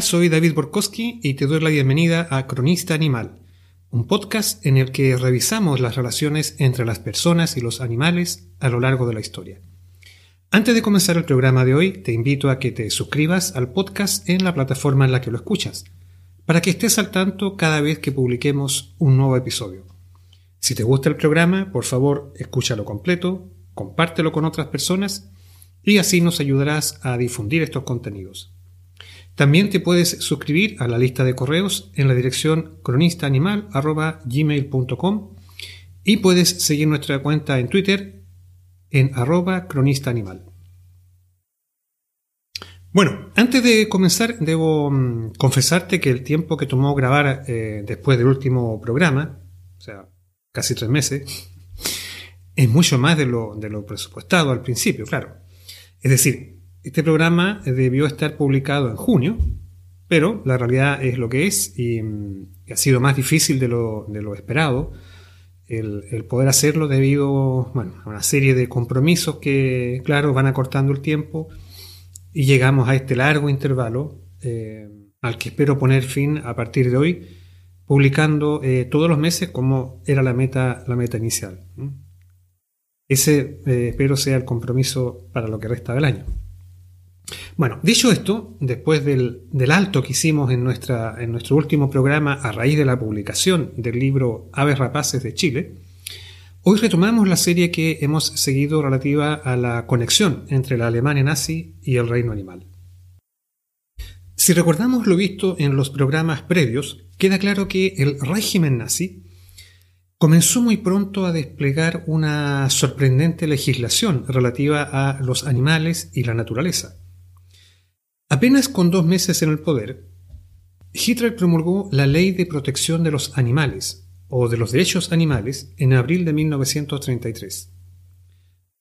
Soy David Borkowski y te doy la bienvenida a Cronista Animal, un podcast en el que revisamos las relaciones entre las personas y los animales a lo largo de la historia. Antes de comenzar el programa de hoy, te invito a que te suscribas al podcast en la plataforma en la que lo escuchas, para que estés al tanto cada vez que publiquemos un nuevo episodio. Si te gusta el programa, por favor, escúchalo completo, compártelo con otras personas y así nos ayudarás a difundir estos contenidos. También te puedes suscribir a la lista de correos en la dirección cronistaanimal.gmail.com y puedes seguir nuestra cuenta en Twitter en arroba cronistaanimal. Bueno, antes de comenzar debo mm, confesarte que el tiempo que tomó grabar eh, después del último programa, o sea, casi tres meses, es mucho más de lo, de lo presupuestado al principio, claro. Es decir, este programa debió estar publicado en junio, pero la realidad es lo que es y, mm, ha sido más difícil de lo, esperado el, poder hacerlo debido a una serie de compromisos que, claro, van acortando el tiempo y llegamos a este largo intervalo eh, al que espero poner fin a partir de hoy, publicando eh, todos los meses como era la meta, la meta inicial. Ese eh, espero sea el compromiso para lo que resta del año. Bueno, dicho esto, después del, alto que hicimos en, nuestra, en nuestro último programa a raíz de la publicación del libro Aves Rapaces de Chile, hoy retomamos la serie que hemos seguido relativa a la conexión entre la Alemania nazi y el reino animal. Si recordamos lo visto en los programas previos, queda claro que el régimen nazi comenzó muy pronto a desplegar una sorprendente legislación relativa a los animales y la naturaleza Apenas con dos meses en el poder, Hitler promulgó la Ley de Protección de los Animales, o de los Derechos Animales, en abril de 1933.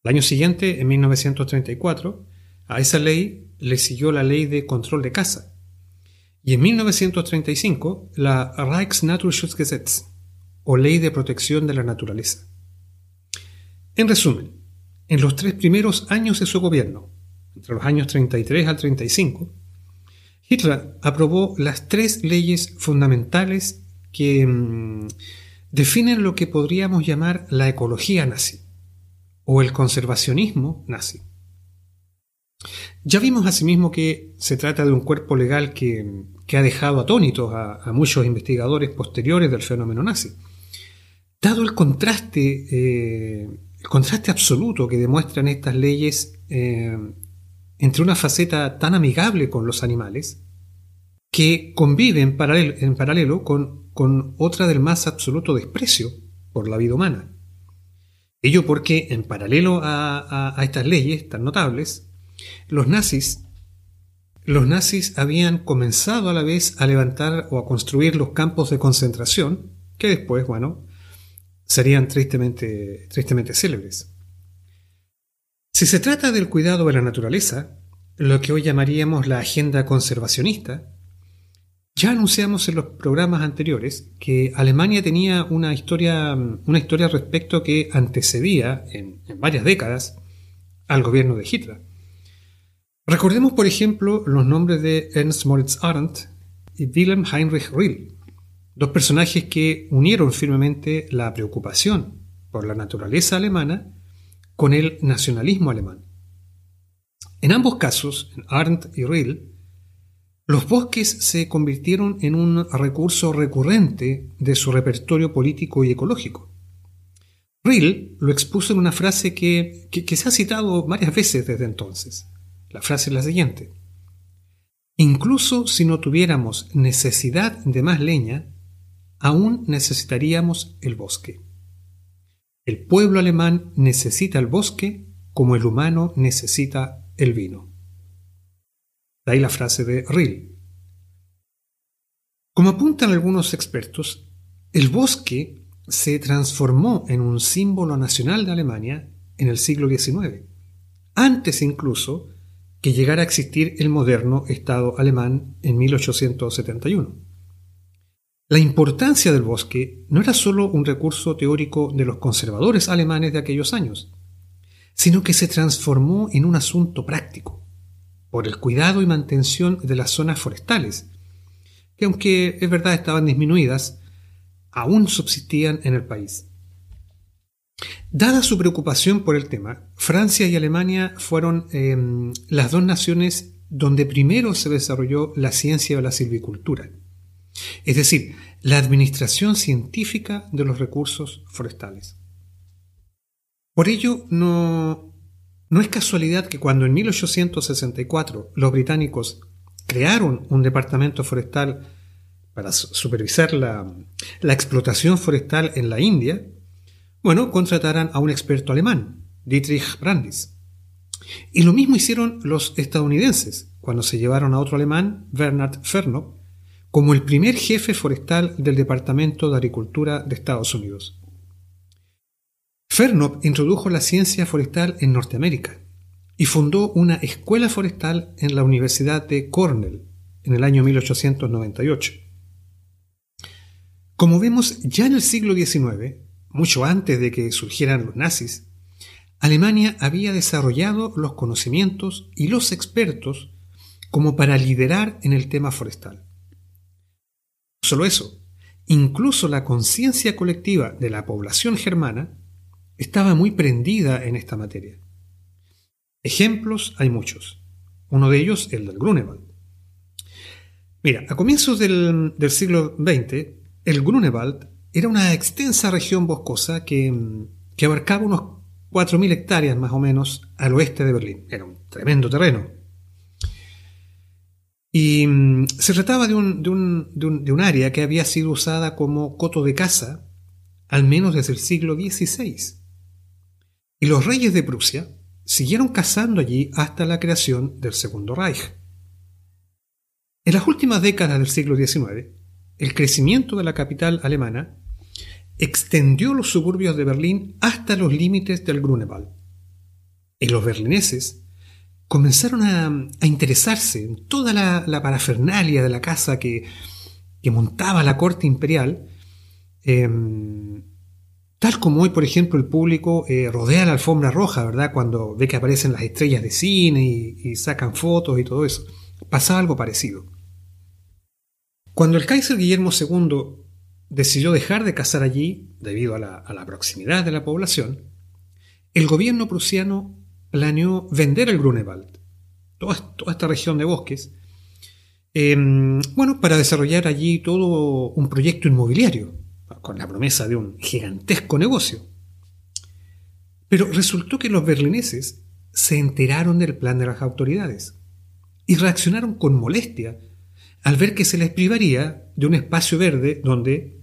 El año siguiente, en 1934, a esa ley le siguió la Ley de Control de Caza, y en 1935 la Reichsnaturschutzgesetz, o Ley de Protección de la Naturaleza. En resumen, en los tres primeros años de su gobierno, entre los años 33 al 35, Hitler aprobó las tres leyes fundamentales que mm, definen lo que podríamos llamar la ecología nazi o el conservacionismo nazi. Ya vimos asimismo que se trata de un cuerpo legal que, ha dejado atónitos a, muchos investigadores posteriores del fenómeno nazi. Dado el contraste, eh, el contraste absoluto que demuestran estas leyes eh, entre una faceta tan amigable con los animales que convive en paralelo, con, otra del más absoluto desprecio por la vida humana. Ello porque, en paralelo a, estas leyes tan notables, los nazis, los nazis habían comenzado a la vez a levantar o a construir los campos de concentración, que después, bueno, serían tristemente, tristemente célebres. Si se trata del cuidado de la naturaleza, lo que hoy llamaríamos la agenda conservacionista, ya anunciamos en los programas anteriores que Alemania tenía una historia, una historia respecto que antecedía en, varias décadas al gobierno de Hitler. Recordemos, por ejemplo, los nombres de Ernst Moritz Arndt y Wilhelm Heinrich Riehl, dos personajes que unieron firmemente la preocupación por la naturaleza alemana con el nacionalismo alemán. En ambos casos, en Arndt y Rill, los bosques se convirtieron en un recurso recurrente de su repertorio político y ecológico. Rill lo expuso en una frase que, que, se ha citado varias veces desde entonces. La frase es la siguiente. Incluso si no tuviéramos necesidad de más leña, aún necesitaríamos el bosque. El pueblo alemán necesita el bosque como el humano necesita el vino. De ahí la frase de Rill. Como apuntan algunos expertos, el bosque se transformó en un símbolo nacional de Alemania en el siglo XIX, antes incluso que llegara a existir el moderno Estado alemán en 1871. La importancia del bosque no era solo un recurso teórico de los conservadores alemanes de aquellos años, sino que se transformó en un asunto práctico. por el cuidado y mantención de las zonas forestales, que aunque es verdad estaban disminuidas, aún subsistían en el país. Dada su preocupación por el tema, Francia y Alemania fueron em, las dos naciones donde primero se desarrolló la ciencia de la silvicultura, es decir, la administración científica de los recursos forestales. Por ello, no, no es casualidad que cuando en 1864 los británicos crearon un departamento forestal para supervisar la, la explotación forestal en la India, bueno, contrataran a un experto alemán, Dietrich Brandis. Y lo mismo hicieron los estadounidenses cuando se llevaron a otro alemán, Bernard Fernop, como el primer jefe forestal del Departamento de Agricultura de Estados Unidos. Fernop introdujo la ciencia forestal en Norteamérica y fundó una escuela forestal en la Universidad de Cornell en el año 1898. Como vemos, ya en el siglo XIX, mucho antes de que surgieran los nazis, Alemania había desarrollado los conocimientos y los expertos como para liderar en el tema forestal. Solo eso, incluso la conciencia colectiva de la población germana estaba muy prendida en esta materia. Ejemplos hay muchos. Uno de ellos, el del Grunewald. Mira, a comienzos del, siglo XX, el Grunewald era una extensa región boscosa que, que abarcaba unos 4.000 hectáreas más o menos al oeste de Berlín. Era un tremendo terreno. Y mm, se trataba de un, área que había sido usada como coto de caza al menos desde el siglo XVI. Y los reyes de Prusia siguieron cazando allí hasta la creación del Segundo Reich. En las últimas décadas del siglo XIX, el crecimiento de la capital alemana extendió los suburbios de Berlín hasta los límites del Grunewald. Y los berlineses comenzaron a, interesarse en toda la, parafernalia de la casa que, montaba la corte imperial, em, tal como hoy, por ejemplo, el público eh, rodea la alfombra roja, ¿verdad? Cuando ve que aparecen las estrellas de cine y sacan fotos y todo eso. Pasaba algo parecido. Cuando el Kaiser Guillermo II decidió dejar de cazar allí, debido a la, proximidad de la población, el gobierno prusiano planeó vender el Grunewald, toda, esta región de bosques, em, bueno, para desarrollar allí todo un proyecto inmobiliario, con la promesa de un gigantesco negocio. Pero resultó que los berlineses se enteraron del plan de las autoridades y reaccionaron con molestia al ver que se les privaría de un espacio verde donde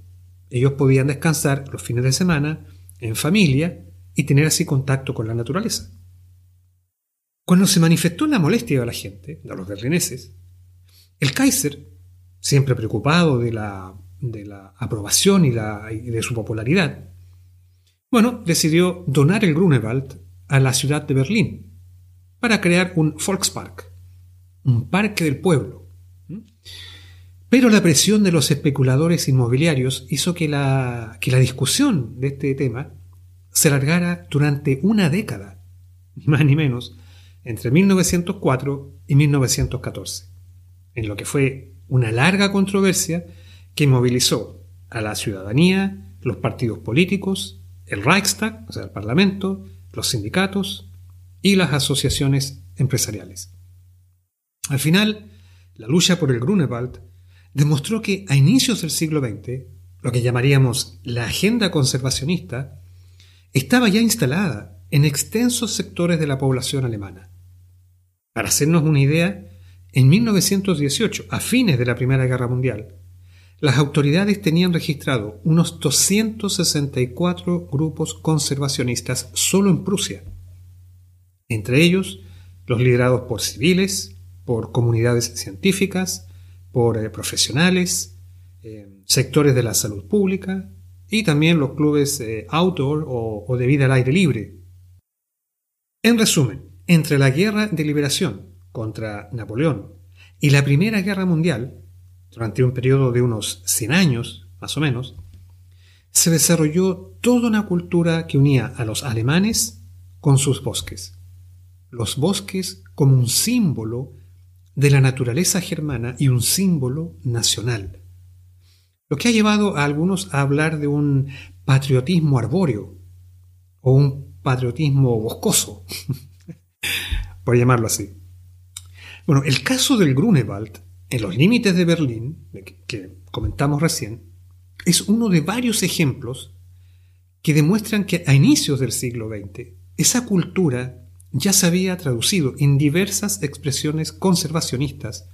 ellos podían descansar los fines de semana en familia y tener así contacto con la naturaleza. Cuando se manifestó la molestia de la gente, de los berlineses, el Kaiser, siempre preocupado de la, de la aprobación y, de su popularidad, bueno, decidió donar el Grunewald a la ciudad de Berlín para crear un Volkspark, un parque del pueblo, pero la presión de los especuladores inmobiliarios hizo que la, que la discusión de este tema se alargara durante una década, ni más ni menos, entre 1904 y 1914, en lo que fue una larga controversia que movilizó a la ciudadanía, los partidos políticos, el Reichstag, o sea, el Parlamento, los sindicatos y las asociaciones empresariales. Al final, la lucha por el Grunewald demostró que a inicios del siglo XX, lo que llamaríamos la agenda conservacionista, estaba ya instalada en extensos sectores de la población alemana. Para hacernos una idea, en 1918, a fines de la Primera Guerra Mundial, las autoridades tenían registrado unos 264 grupos conservacionistas solo en Prusia, entre ellos los liderados por civiles, por comunidades científicas, por eh, profesionales, eh, sectores de la salud pública y también los clubes eh, outdoor o, o de vida al aire libre. En resumen, entre la Guerra de Liberación contra Napoleón y la Primera Guerra Mundial, durante un periodo de unos 100 años, más o menos, se desarrolló toda una cultura que unía a los alemanes con sus bosques. los bosques como un símbolo de la naturaleza germana y un símbolo nacional. Lo que ha llevado a algunos a hablar de un patriotismo arbóreo o un patriotismo boscoso, por llamarlo así. Bueno, el caso del Grunewald, en los límites de Berlín, que comentamos recién, es uno de varios ejemplos que demuestran que a inicios del siglo XX esa cultura ya se había traducido en diversas expresiones conservacionistas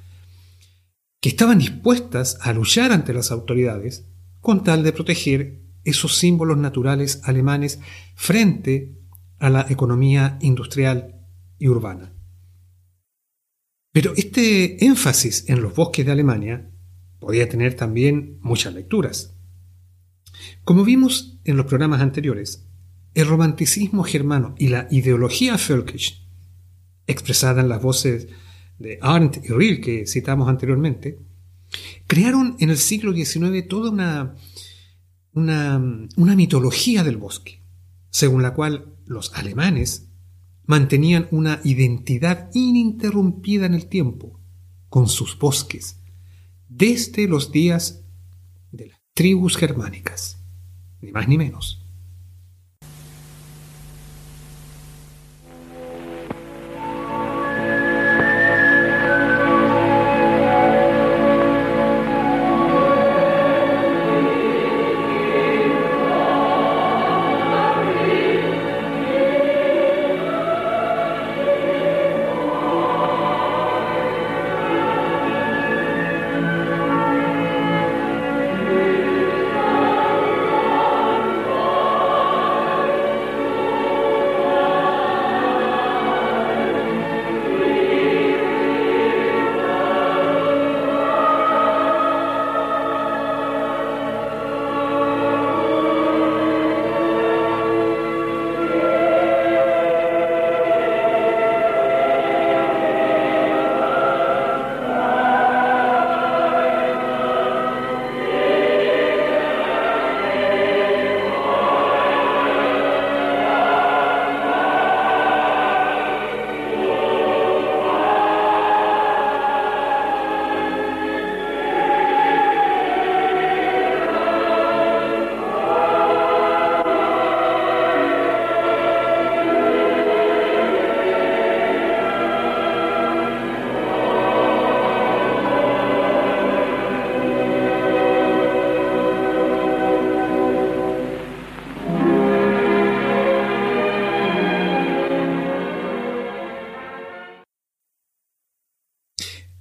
que estaban dispuestas a luchar ante las autoridades con tal de proteger esos símbolos naturales alemanes frente a la economía industrial y urbana. Pero este énfasis en los bosques de Alemania podía tener también muchas lecturas. Como vimos en los programas anteriores, el romanticismo germano y la ideología völkisch, expresada en las voces de Arndt y Riel que citamos anteriormente, crearon en el siglo XIX toda una, una mitología del bosque, según la cual los alemanes mantenían una identidad ininterrumpida en el tiempo con sus bosques, desde los días de las tribus germánicas, ni más ni menos.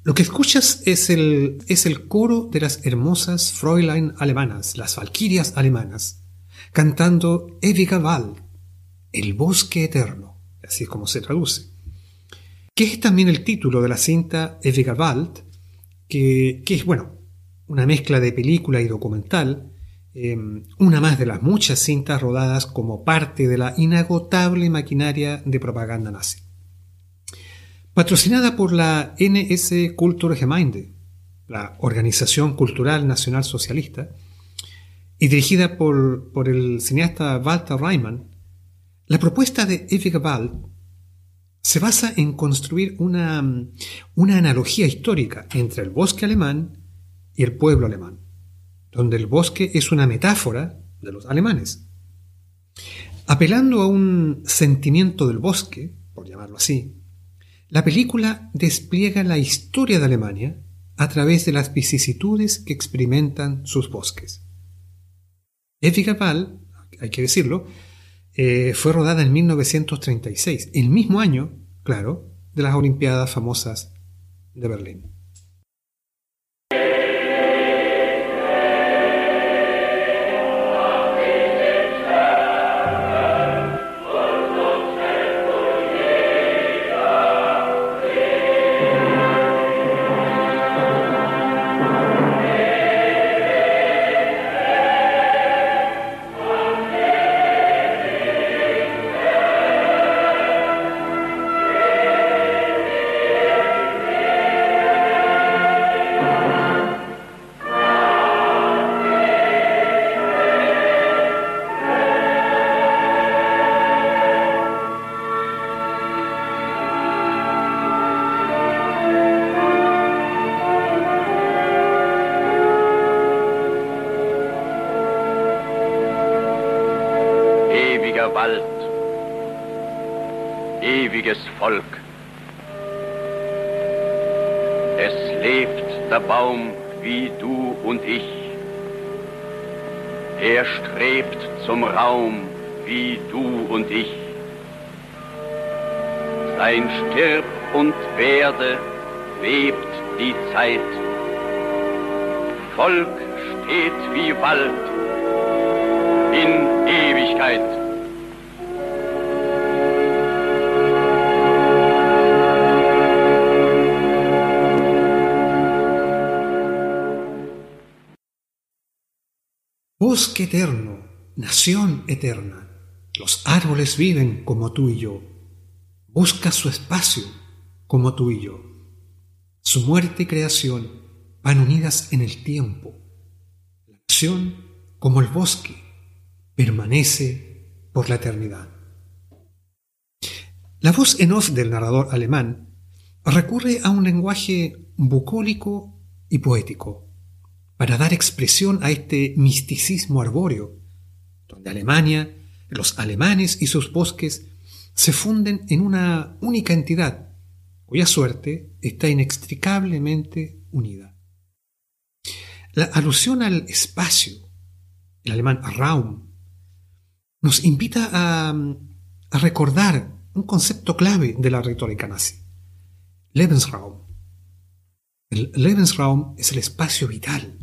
Lo que escuchas es el, es el coro de las hermosas Fräulein alemanas, las valquirias alemanas, cantando Ewiger Wald, el bosque eterno, así es como se traduce. Que es también el título de la cinta Ewiger Wald, que, que es, bueno, una mezcla de película y documental, em, una más de las muchas cintas rodadas como parte de la inagotable maquinaria de propaganda nazi. Patrocinada por la NS Kulturgemeinde, la Organización Cultural Nacional Socialista, y dirigida por, el cineasta Walter Reimann, la propuesta de Ewiger Wald se basa en construir una, una analogía histórica entre el bosque alemán y el pueblo alemán, donde el bosque es una metáfora de los alemanes. Apelando a un sentimiento del bosque, por llamarlo así, la película despliega la historia de Alemania a través de las vicisitudes que experimentan sus bosques. Edgar Wald, hay que decirlo, eh, fue rodada en 1936, el mismo año, claro, de las Olimpiadas famosas de Berlín. Bosque eterno, nación eterna, los árboles viven como tú y yo. Busca su espacio como tú y yo. Su muerte y creación van unidas en el tiempo. La nación, como el bosque, permanece por la eternidad. La voz en off del narrador alemán recurre a un lenguaje bucólico y poético para dar expresión a este misticismo arbóreo, donde Alemania, los alemanes y sus bosques se funden en una única entidad cuya suerte está inextricablemente unida. La alusión al espacio, el alemán Raum, nos invita a, a recordar un concepto clave de la retórica nazi, Lebensraum. El Lebensraum es el espacio vital.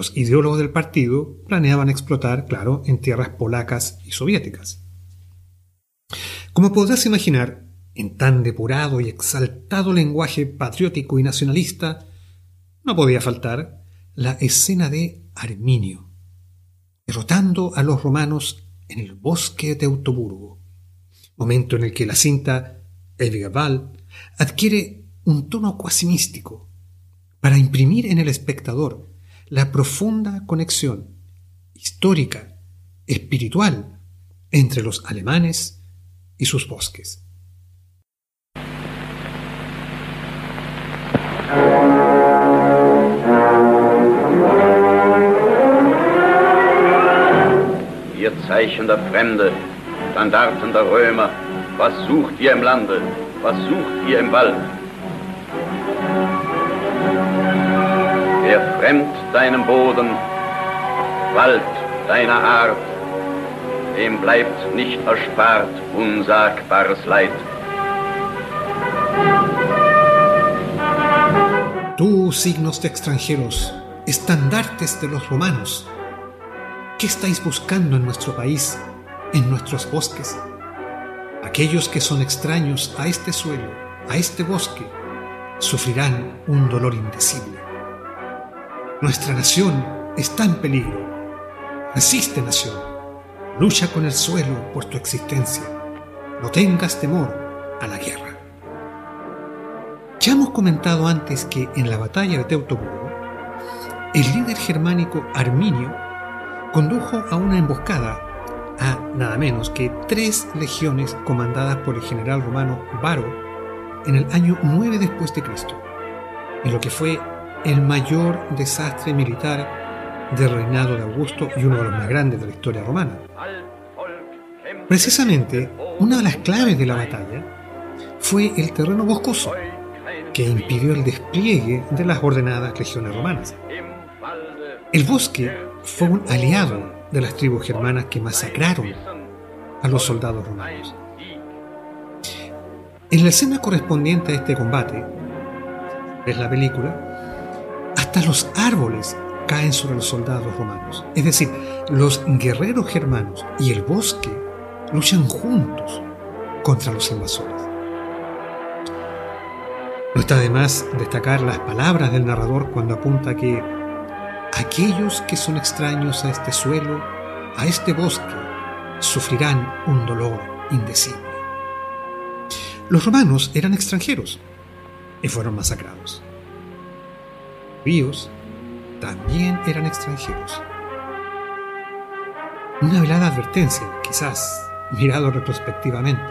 Los ideólogos del partido planeaban explotar, claro, en tierras polacas y soviéticas. Como podrás imaginar, en tan depurado y exaltado lenguaje patriótico y nacionalista, no podía faltar la escena de Arminio, derrotando a los romanos en el bosque de Teutoburgo, momento en el que la cinta El adquiere un tono cuasi místico para imprimir en el espectador la profunda conexión histórica, espiritual, entre los alemanes y sus bosques. Ihr Zeichen der Fremde, Standarten der Römer, was sucht ihr im Lande, was sucht ihr im Wald? Wer fremd deinem Boden, Wald deiner Art, dem bleibt nicht erspart unsagbares Leid. Tú, signos de extranjeros, estandartes de los romanos, ¿qué estáis buscando en nuestro país, en nuestros bosques? Aquellos que son extraños a este suelo, a este bosque, sufrirán un dolor indecible. Nuestra nación está en peligro. Resiste, nación. Lucha con el suelo por tu existencia. No tengas temor a la guerra. Ya hemos comentado antes que en la batalla de Teutoburgo, el líder germánico Arminio condujo a una emboscada a nada menos que tres legiones comandadas por el general romano Varo en el año 9 después de Cristo, en lo que fue el mayor desastre militar del reinado de Augusto y uno de los más grandes de la historia romana. Precisamente, una de las claves de la batalla fue el terreno boscoso, que impidió el despliegue de las ordenadas legiones romanas. El bosque fue un aliado de las tribus germanas que masacraron a los soldados romanos. En la escena correspondiente a este combate, es la película, hasta los árboles caen sobre los soldados romanos. Es decir, los guerreros germanos y el bosque luchan juntos contra los invasores. No está de más destacar las palabras del narrador cuando apunta que aquellos que son extraños a este suelo, a este bosque, sufrirán un dolor indecible. Los romanos eran extranjeros y fueron masacrados. Ríos también eran extranjeros. Una velada advertencia, quizás mirado retrospectivamente,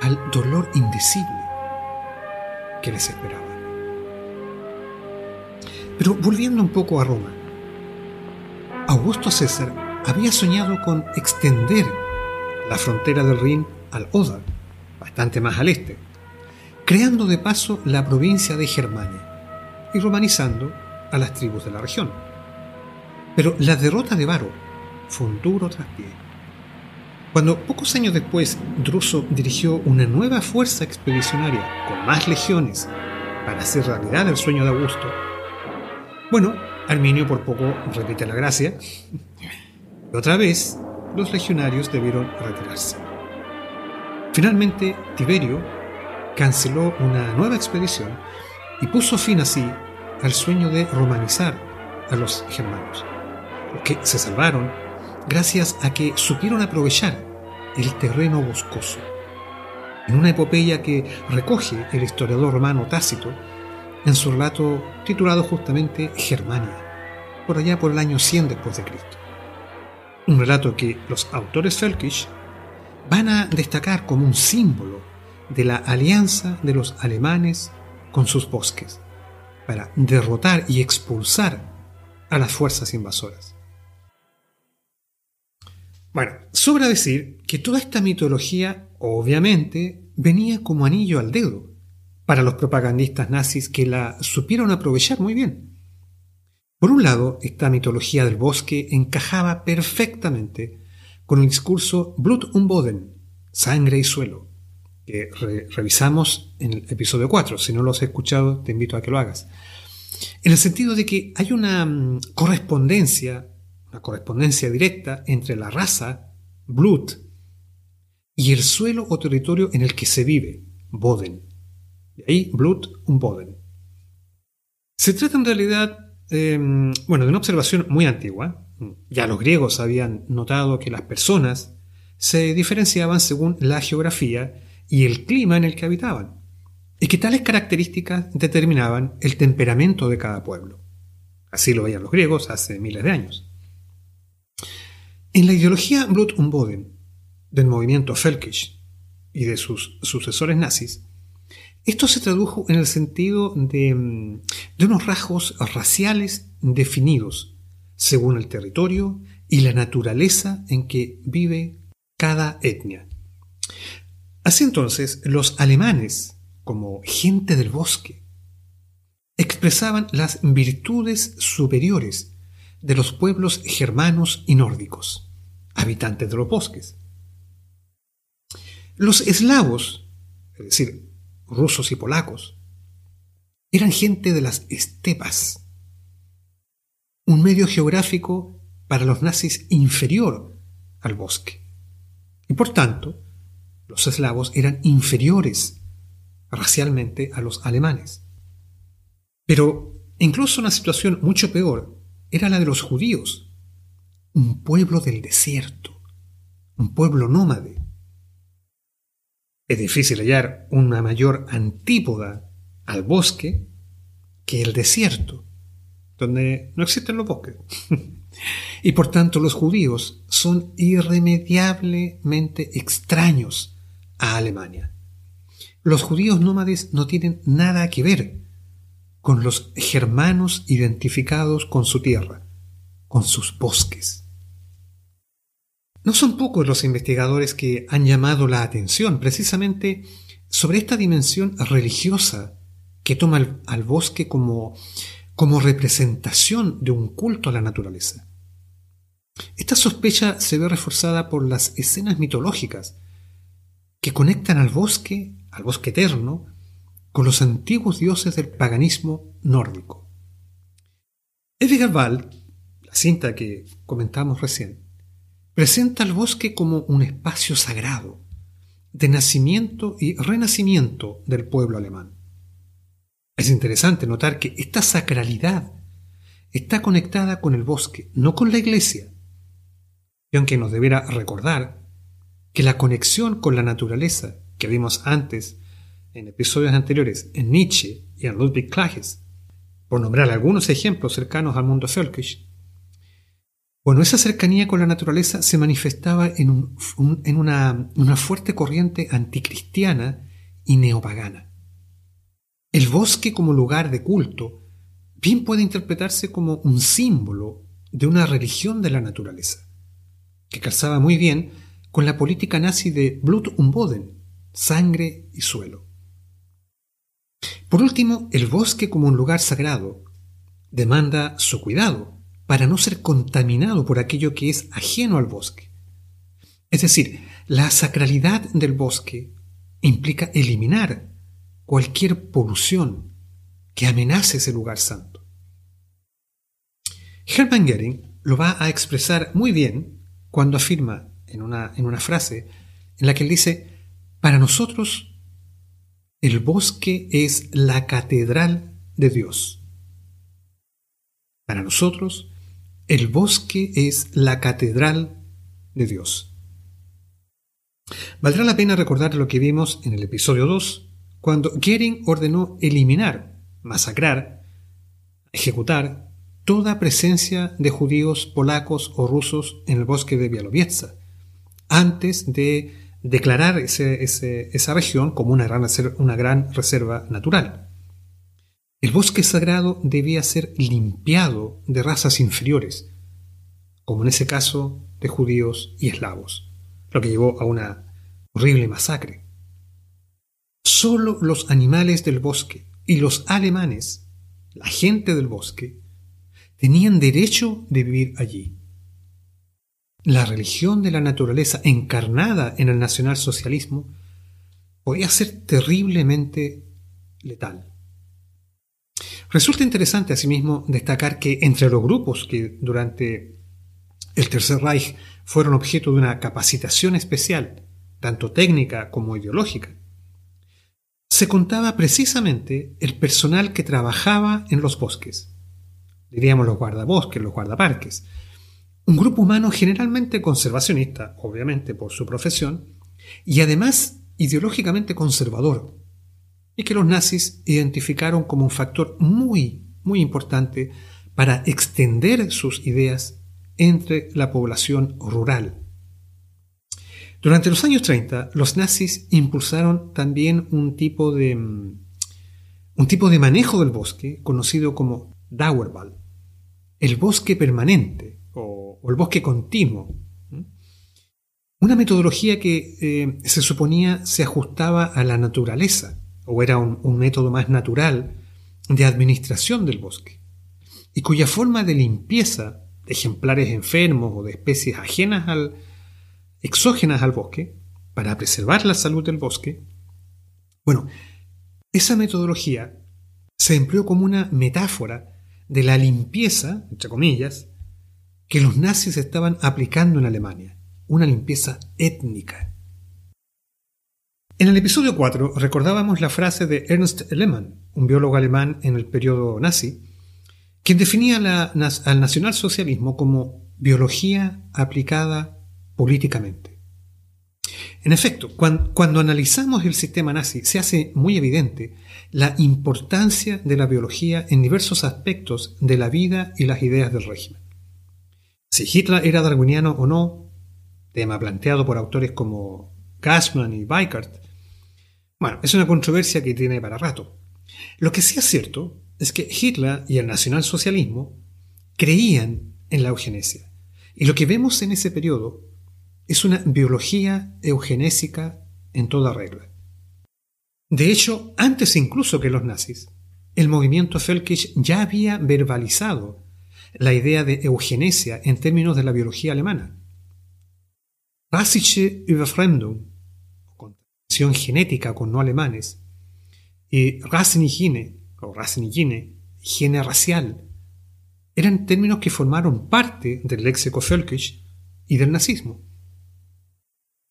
al dolor indecible que les esperaba. Pero volviendo un poco a Roma, Augusto César había soñado con extender la frontera del Rin al Oda, bastante más al este, creando de paso la provincia de Germania y romanizando a las tribus de la región. Pero la derrota de Varo fue un duro traspié. Cuando pocos años después Druso dirigió una nueva fuerza expedicionaria con más legiones para hacer realidad el sueño de Augusto, bueno, Arminio por poco repite la gracia. Y otra vez, los legionarios debieron retirarse. Finalmente, Tiberio canceló una nueva expedición y puso fin así al sueño de romanizar a los germanos, que se salvaron gracias a que supieron aprovechar el terreno boscoso. En una epopeya que recoge el historiador romano Tácito en su relato titulado justamente Germania, por allá por el año 100 después de Cristo. Un relato que los autores Felkish van a destacar como un símbolo de la alianza de los alemanes con sus bosques para derrotar y expulsar a las fuerzas invasoras. Bueno, sobra decir que toda esta mitología obviamente venía como anillo al dedo para los propagandistas nazis que la supieron aprovechar muy bien. Por un lado, esta mitología del bosque encajaba perfectamente con el discurso Blut und Boden, sangre y suelo, que revisamos en el episodio 4. Si no lo has escuchado, te invito a que lo hagas. En el sentido de que hay una mm, correspondencia, una correspondencia directa entre la raza, Blut, y el suelo o territorio en el que se vive, Boden. De ahí, Blut und Boden. Se trata en realidad, em, bueno, de una observación muy antigua. Ya los griegos habían notado que las personas se diferenciaban según la geografía y el clima en el que habitaban, y que tales características determinaban el temperamento de cada pueblo. Así lo veían los griegos hace miles de años. En la ideología Blut und Boden del movimiento Völkisch y de sus sucesores nazis, esto se tradujo en el sentido de, mm, de unos rasgos raciales definidos según el territorio y la naturaleza en que vive cada etnia. Así entonces, los alemanes, como gente del bosque, expresaban las virtudes superiores de los pueblos germanos y nórdicos, habitantes de los bosques. Los eslavos, es decir, rusos y polacos, eran gente de las estepas, un medio geográfico para los nazis inferior al bosque. Y por tanto, los eslavos eran inferiores racialmente a los alemanes. Pero incluso una situación mucho peor era la de los judíos, un pueblo del desierto, un pueblo nómade. Es difícil hallar una mayor antípoda al bosque que el desierto, donde no existen los bosques. y por tanto los judíos son irremediablemente extraños a Alemania. Los judíos nómades no tienen nada que ver con los germanos identificados con su tierra, con sus bosques. No son pocos los investigadores que han llamado la atención precisamente sobre esta dimensión religiosa que toma al, bosque como, como representación de un culto a la naturaleza. Esta sospecha se ve reforzada por las escenas mitológicas que conectan al bosque, al bosque eterno, con los antiguos dioses del paganismo nórdico. Edgar Wald, la cinta que comentamos recién, presenta al bosque como un espacio sagrado de nacimiento y renacimiento del pueblo alemán. Es interesante notar que esta sacralidad está conectada con el bosque, no con la iglesia. Y aunque nos debiera recordar que la conexión con la naturaleza que vimos antes en episodios anteriores en Nietzsche y en Ludwig Klages, por nombrar algunos ejemplos cercanos al mundo Völkisch, bueno, esa cercanía con la naturaleza se manifestaba en, en una, una fuerte corriente anticristiana y neopagana. El bosque como lugar de culto bien puede interpretarse como un símbolo de una religión de la naturaleza, que calzaba muy bien con la política nazi de Blut und Boden, sangre y suelo. Por último, el bosque como un lugar sagrado demanda su cuidado para no ser contaminado por aquello que es ajeno al bosque. Es decir, la sacralidad del bosque implica eliminar cualquier polución que amenace ese lugar santo. Hermann Goering lo va a expresar muy bien cuando afirma en una, en una frase en la que él dice, para nosotros el bosque es la catedral de Dios. Para nosotros el bosque es la catedral de Dios. Valdrá la pena recordar lo que vimos en el episodio 2, cuando Goering ordenó eliminar, masacrar, ejecutar toda presencia de judíos polacos o rusos en el bosque de Bialowieza, antes de declarar esa región como una gran, una gran reserva natural. El bosque sagrado debía ser limpiado de razas inferiores, como en ese caso de judíos y eslavos, lo que llevó a una horrible masacre. Solo los animales del bosque y los alemanes, la gente del bosque, tenían derecho de vivir allí. La religión de la naturaleza encarnada en el nacionalsocialismo podía ser terriblemente letal. Resulta interesante asimismo destacar que entre los grupos que durante el Tercer Reich fueron objeto de una capacitación especial, tanto técnica como ideológica, se contaba precisamente el personal que trabajaba en los bosques, diríamos los guardabosques, los guardaparques. Un grupo humano generalmente conservacionista, obviamente por su profesión, y además ideológicamente conservador, y que los nazis identificaron como un factor muy, muy importante para extender sus ideas entre la población rural. Durante los años 30, los nazis impulsaron también un tipo de, un tipo de manejo del bosque conocido como Dauerwald, el bosque permanente o, el bosque continuo. Una metodología que eh, se suponía se ajustaba a la naturaleza o era un, método más natural de administración del bosque y cuya forma de limpieza de ejemplares enfermos o de especies ajenas al, exógenas al bosque para preservar la salud del bosque, bueno, esa metodología se empleó como una metáfora de la limpieza, entre comillas, que los nazis estaban aplicando en Alemania, una limpieza étnica. En el episodio 4 recordábamos la frase de Ernst Lehmann, un biólogo alemán en el periodo nazi, quien definía al nacionalsocialismo como biología aplicada políticamente. En efecto, cuando, analizamos el sistema nazi, se hace muy evidente la importancia de la biología en diversos aspectos de la vida y las ideas del régimen. Si Hitler era darwiniano o no, tema planteado por autores como Gassman y Weikart, bueno, es una controversia que tiene para rato. Lo que sí es cierto es que Hitler y el nacionalsocialismo creían en la eugenesia. Y lo que vemos en ese periodo es una biología eugenésica en toda regla. De hecho, antes incluso que los nazis, el movimiento Völkisch ya había verbalizado la idea de eugenesia en términos de la biología alemana. Rassische Überfremdung, contaminación genética con no alemanes, y Rassenhygiene, o Rassenhygiene, higiene racial, eran términos que formaron parte del léxico Völkisch y del nazismo.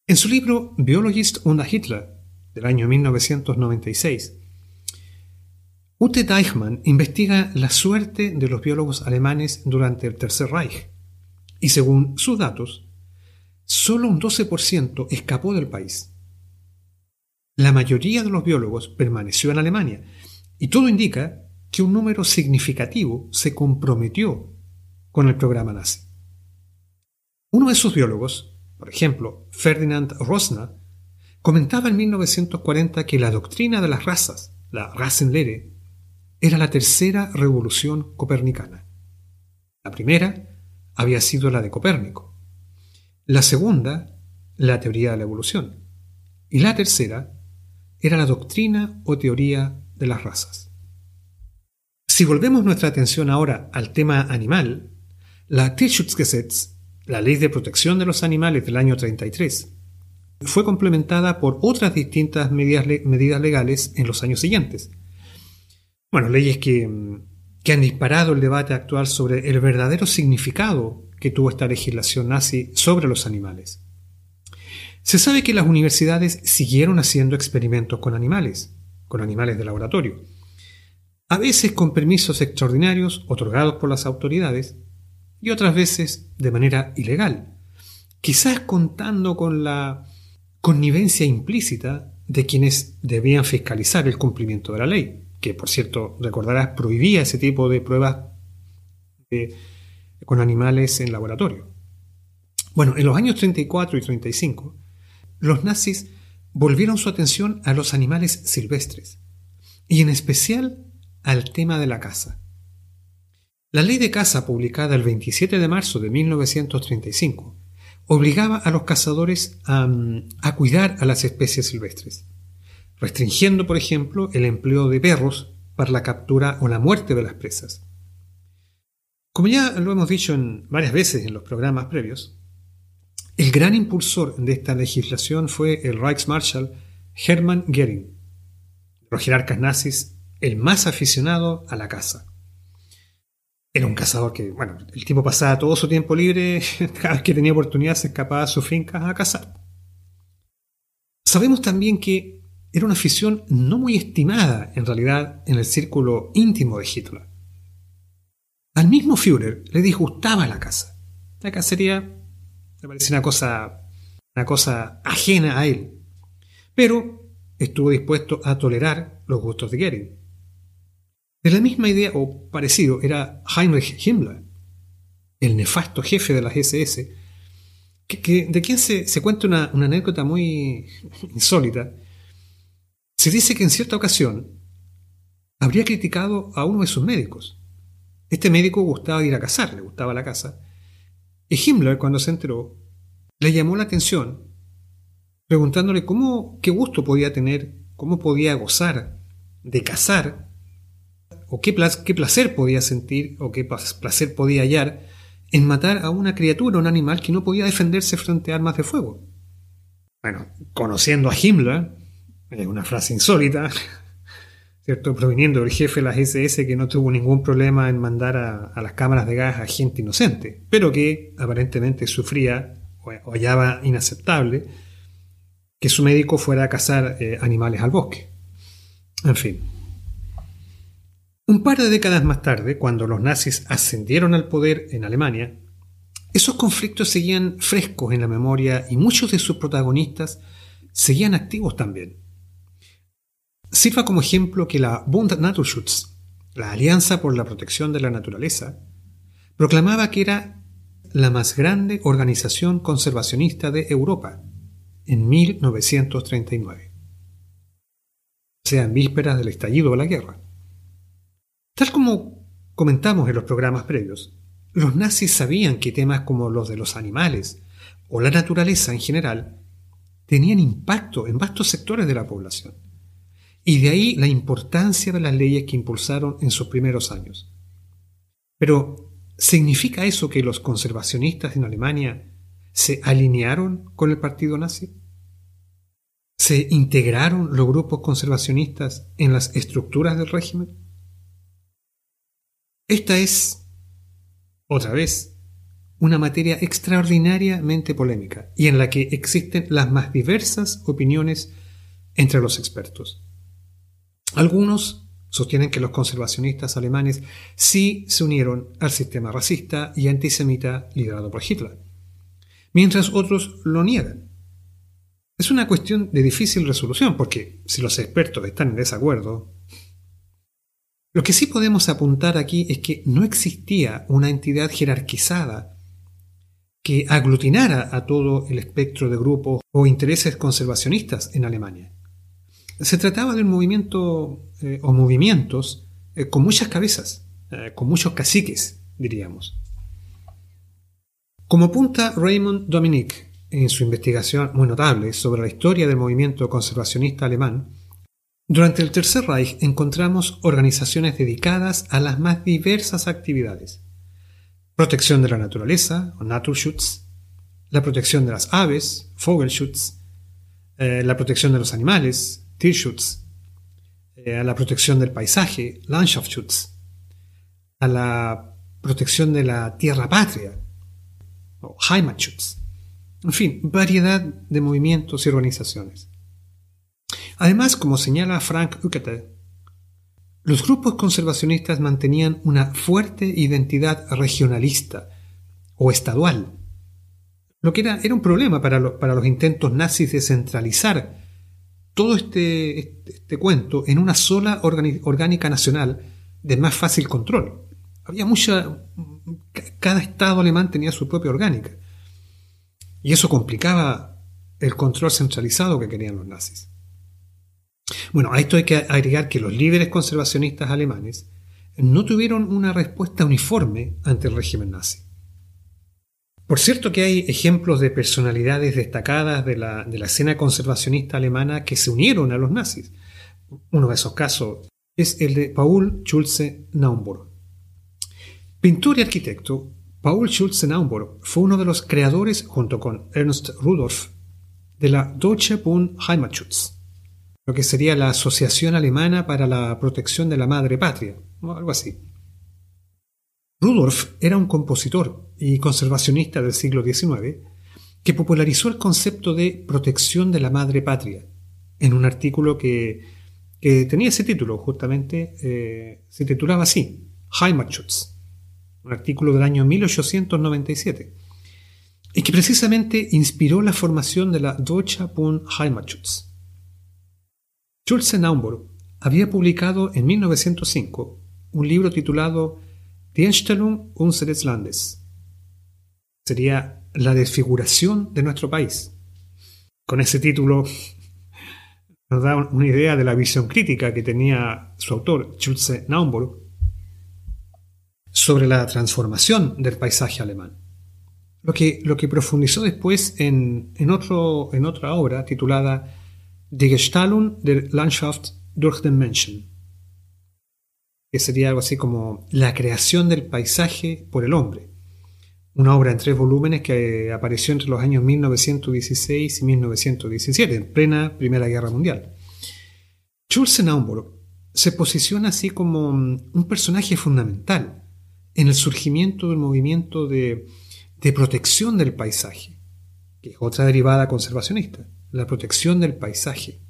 En su libro Biologist und Hitler, del año 1996, Ute Deichmann investiga la suerte de los biólogos alemanes durante el Tercer Reich, y según sus datos, solo un 12% escapó del país. La mayoría de los biólogos permaneció en Alemania, y todo indica que un número significativo se comprometió con el programa nazi. Uno de esos biólogos, por ejemplo, Ferdinand Rosner comentaba en 1940 que la doctrina de las razas, la Rassenlehre, era la tercera revolución copernicana. La primera había sido la de Copérnico. La segunda, la teoría de la evolución. Y la tercera era la doctrina o teoría de las razas. Si volvemos nuestra atención ahora al tema animal, la Tierschutzgesetz, la ley de protección de los animales del año 33, fue complementada por otras distintas medidas, medidas legales en los años siguientes. Bueno, leyes que, que han disparado el debate actual sobre el verdadero significado que tuvo esta legislación nazi sobre los animales. Se sabe que las universidades siguieron haciendo experimentos con animales, con animales de laboratorio, a veces con permisos extraordinarios otorgados por las autoridades y otras veces de manera ilegal, quizás contando con la connivencia implícita de quienes debían fiscalizar el cumplimiento de la ley, que por cierto, recordarás, prohibía ese tipo de pruebas con animales en laboratorio. Bueno, en los años 34 y 35, los nazis volvieron su atención a los animales silvestres, y en especial al tema de la caza. La ley de caza publicada el 27 de marzo de 1935 obligaba a los cazadores a, cuidar a las especies silvestres, restringiendo, por ejemplo, el empleo de perros para la captura o la muerte de las presas. Como ya lo hemos dicho en varias veces en los programas previos, el gran impulsor de esta legislación fue el Reichsmarschall Hermann Göring, los jerarcas nazis el más aficionado a la caza. Era un cazador que, bueno, el tipo pasaba todo su tiempo libre, cada vez que tenía oportunidad se escapaba a sus fincas a cazar. Sabemos también que era una afición no muy estimada en realidad en el círculo íntimo de Hitler. Al mismo Führer le disgustaba la caza. La cacería le parecía una cosa, una cosa ajena a él. Pero estuvo dispuesto a tolerar los gustos de Goering. De la misma idea o parecido era Heinrich Himmler, el nefasto jefe de las SS, que, de quien se, cuenta una, una, anécdota muy insólita. Se dice que en cierta ocasión habría criticado a uno de sus médicos. Este médico gustaba ir a cazar, le gustaba la caza, y Himmler, cuando se enteró, le llamó la atención, preguntándole cómo, qué gusto podía tener, cómo podía gozar de cazar o qué, placer podía sentir o qué placer podía hallar en matar a una criatura, un animal que no podía defenderse frente a armas de fuego. Bueno, conociendo a Himmler, es una frase insólita, ¿cierto? proviniendo del jefe de las SS que no tuvo ningún problema en mandar a, las cámaras de gas a gente inocente, pero que aparentemente sufría o hallaba inaceptable que su médico fuera a cazar eh, animales al bosque. En fin, un par de décadas más tarde, cuando los nazis ascendieron al poder en Alemania, esos conflictos seguían frescos en la memoria y muchos de sus protagonistas seguían activos también. Sirva como ejemplo que la Bund Naturschutz, la Alianza por la Protección de la Naturaleza, proclamaba que era la más grande organización conservacionista de Europa en 1939, o sea, en vísperas del estallido de la guerra. Tal como comentamos en los programas previos, los nazis sabían que temas como los de los animales o la naturaleza en general tenían impacto en vastos sectores de la población. Y de ahí la importancia de las leyes que impulsaron en sus primeros años. Pero, ¿significa eso que los conservacionistas en Alemania se alinearon con el partido nazi? ¿Se integraron los grupos conservacionistas en las estructuras del régimen? Esta es, otra vez, una materia extraordinariamente polémica y en la que existen las más diversas opiniones entre los expertos. Algunos sostienen que los conservacionistas alemanes sí se unieron al sistema racista y antisemita liderado por Hitler, mientras otros lo niegan. Es una cuestión de difícil resolución porque si los expertos están en desacuerdo, lo que sí podemos apuntar aquí es que no existía una entidad jerarquizada que aglutinara a todo el espectro de grupos o intereses conservacionistas en Alemania. Se trataba de un movimiento eh, o movimientos eh, con muchas cabezas, eh, con muchos caciques, diríamos. Como apunta Raymond Dominique en su investigación muy notable sobre la historia del movimiento conservacionista alemán, durante el Tercer Reich encontramos organizaciones dedicadas a las más diversas actividades. Protección de la naturaleza, o Naturschutz, la protección de las aves, Vogelschutz, la protección de los animales, Tierschutz, a la protección del paisaje, Landschaftsschutz, a la protección de la tierra patria, o Heimatschutz. En fin, variedad de movimientos y organizaciones. Además, como señala Frank Ukete, los grupos conservacionistas mantenían una fuerte identidad regionalista o estadual, lo que era, era un problema para, para, los intentos nazis de centralizar todo este, este, este cuento en una sola orgánica nacional de más fácil control. Había mucha... Cada estado alemán tenía su propia orgánica. Y eso complicaba el control centralizado que querían los nazis. Bueno, a esto hay que agregar que los líderes conservacionistas alemanes no tuvieron una respuesta uniforme ante el régimen nazi. Por cierto que hay ejemplos de personalidades destacadas de la, de la escena conservacionista alemana que se unieron a los nazis. Uno de esos casos es el de Paul Schulze Naumburg. Pintor y arquitecto, Paul Schulze Naumburg fue uno de los creadores, junto con Ernst Rudolf, de la Deutsche Bund Heimatschutz, lo que sería la Asociación Alemana para la Protección de la Madre Patria, o algo así. Rudolf era un compositor y conservacionista del siglo XIX que popularizó el concepto de protección de la madre patria en un artículo que, tenía ese título, justamente eh, se titulaba así, Heimatschutz un artículo del año 1897, y que precisamente inspiró la formación de la Deutsche Bund Heimatschutz. Schulze Naumburg había publicado en 1905 un libro titulado Die Entstellung unseres Landes. Sería la desfiguración de nuestro país. Con ese título nos da una idea de la visión crítica que tenía su autor, Schulze Naumburg, sobre la transformación del paisaje alemán. Lo que, lo que profundizó después en, en, otro, en otra obra titulada Die Gestaltung der Landschaft durch den Menschen, que sería algo así como La creación del paisaje por el hombre, una obra en tres volúmenes que apareció entre los años 1916 y 1917, en plena Primera Guerra Mundial. Schulze Naumburg se posiciona así como un personaje fundamental en el surgimiento del movimiento de, protección del paisaje, que es otra derivada conservacionista, la protección del paisaje.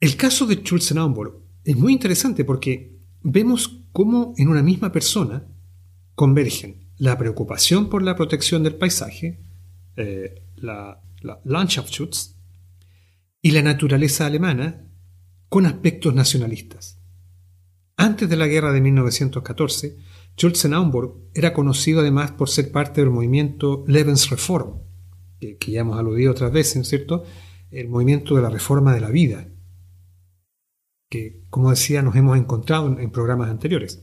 El caso de Schulze-Naumburg es muy interesante porque vemos cómo en una misma persona convergen la preocupación por la protección del paisaje, eh, la, la Landschaftsschutz, y la naturaleza alemana con aspectos nacionalistas. Antes de la guerra de 1914, Schulze-Naumburg era conocido además por ser parte del movimiento Lebensreform, que, ya hemos aludido otras veces, ¿cierto? El movimiento de la reforma de la vida, como decía, nos hemos encontrado en, programas anteriores.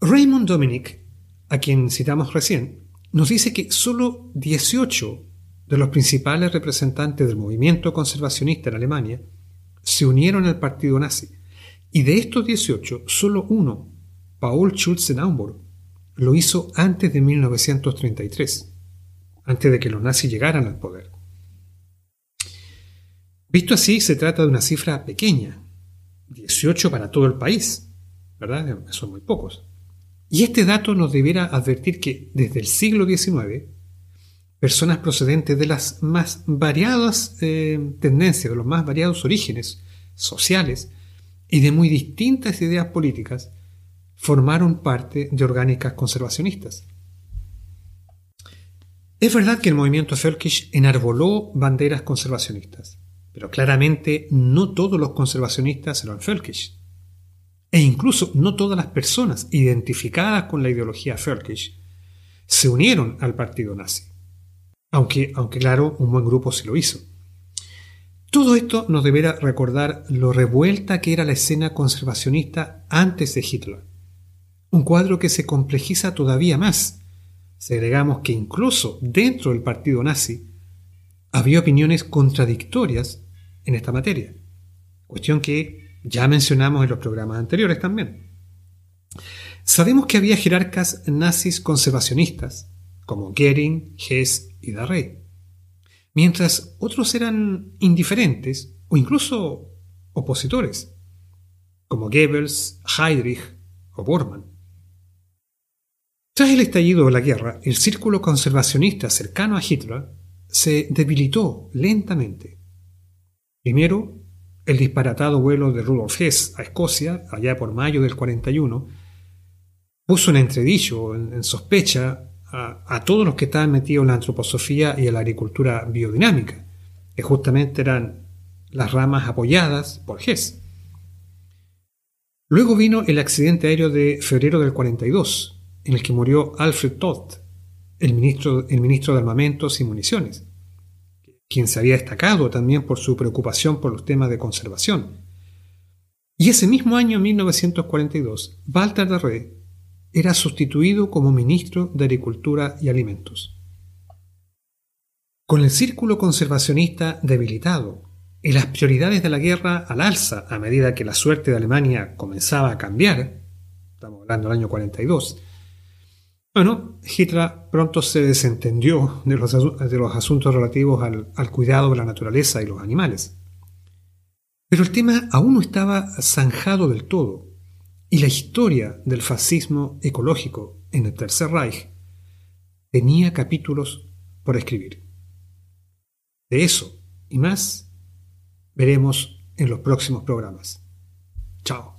Raymond Dominic, a quien citamos recién, nos dice que solo 18 de los principales representantes del movimiento conservacionista en Alemania se unieron al partido nazi, y de estos 18, solo uno Paul Schulze-Naumburg lo hizo antes de 1933, antes de que los nazis llegaran al poder. Visto así, se trata de una cifra pequeña, 18 para todo el país, ¿verdad? Son muy pocos. Y este dato nos debiera advertir que desde el siglo XIX, personas procedentes de las más variadas eh, tendencias, de los más variados orígenes sociales y de muy distintas ideas políticas, formaron parte de orgánicas conservacionistas. Es verdad que el movimiento Völkisch enarboló banderas conservacionistas, pero claramente no todos los conservacionistas eran Völkisch. E incluso no todas las personas identificadas con la ideología Völkisch se unieron al partido nazi. Aunque, aunque claro, un buen grupo sí lo hizo. Todo esto nos deberá recordar lo revuelta que era la escena conservacionista antes de Hitler un cuadro que se complejiza todavía más si agregamos que incluso dentro del partido nazi había opiniones contradictorias en esta materia, cuestión que ya mencionamos en los programas anteriores también. Sabemos que había jerarcas nazis conservacionistas, como Goering, Hess y Darré, mientras otros eran indiferentes o incluso opositores, como Goebbels, Heydrich o Bormann. Tras el estallido de la guerra, el círculo conservacionista cercano a Hitler se debilitó lentamente. Primero, el disparatado vuelo de Rudolf Hess a Escocia, allá por mayo del 41, puso en entredicho, en, sospecha, a, todos los que estaban metidos en la antroposofía y en la agricultura biodinámica, que justamente eran las ramas apoyadas por Hess. Luego vino el accidente aéreo de febrero del 42, en el que murió Alfred Todd, el ministro, el ministro de Armamentos y Municiones, quien se había destacado también por su preocupación por los temas de conservación. Y ese mismo año, 1942, Walter Darré era sustituido como ministro de Agricultura y Alimentos. Con el círculo conservacionista debilitado y las prioridades de la guerra al alza a medida que la suerte de Alemania comenzaba a cambiar, estamos hablando del año 42, bueno, Hitler pronto se desentendió de los, asuntos relativos al, al, cuidado de la naturaleza y los animales. Pero el tema aún no estaba zanjado del todo, y la historia del fascismo ecológico en el Tercer Reich tenía capítulos por escribir. De eso y más veremos en los próximos programas. Chao.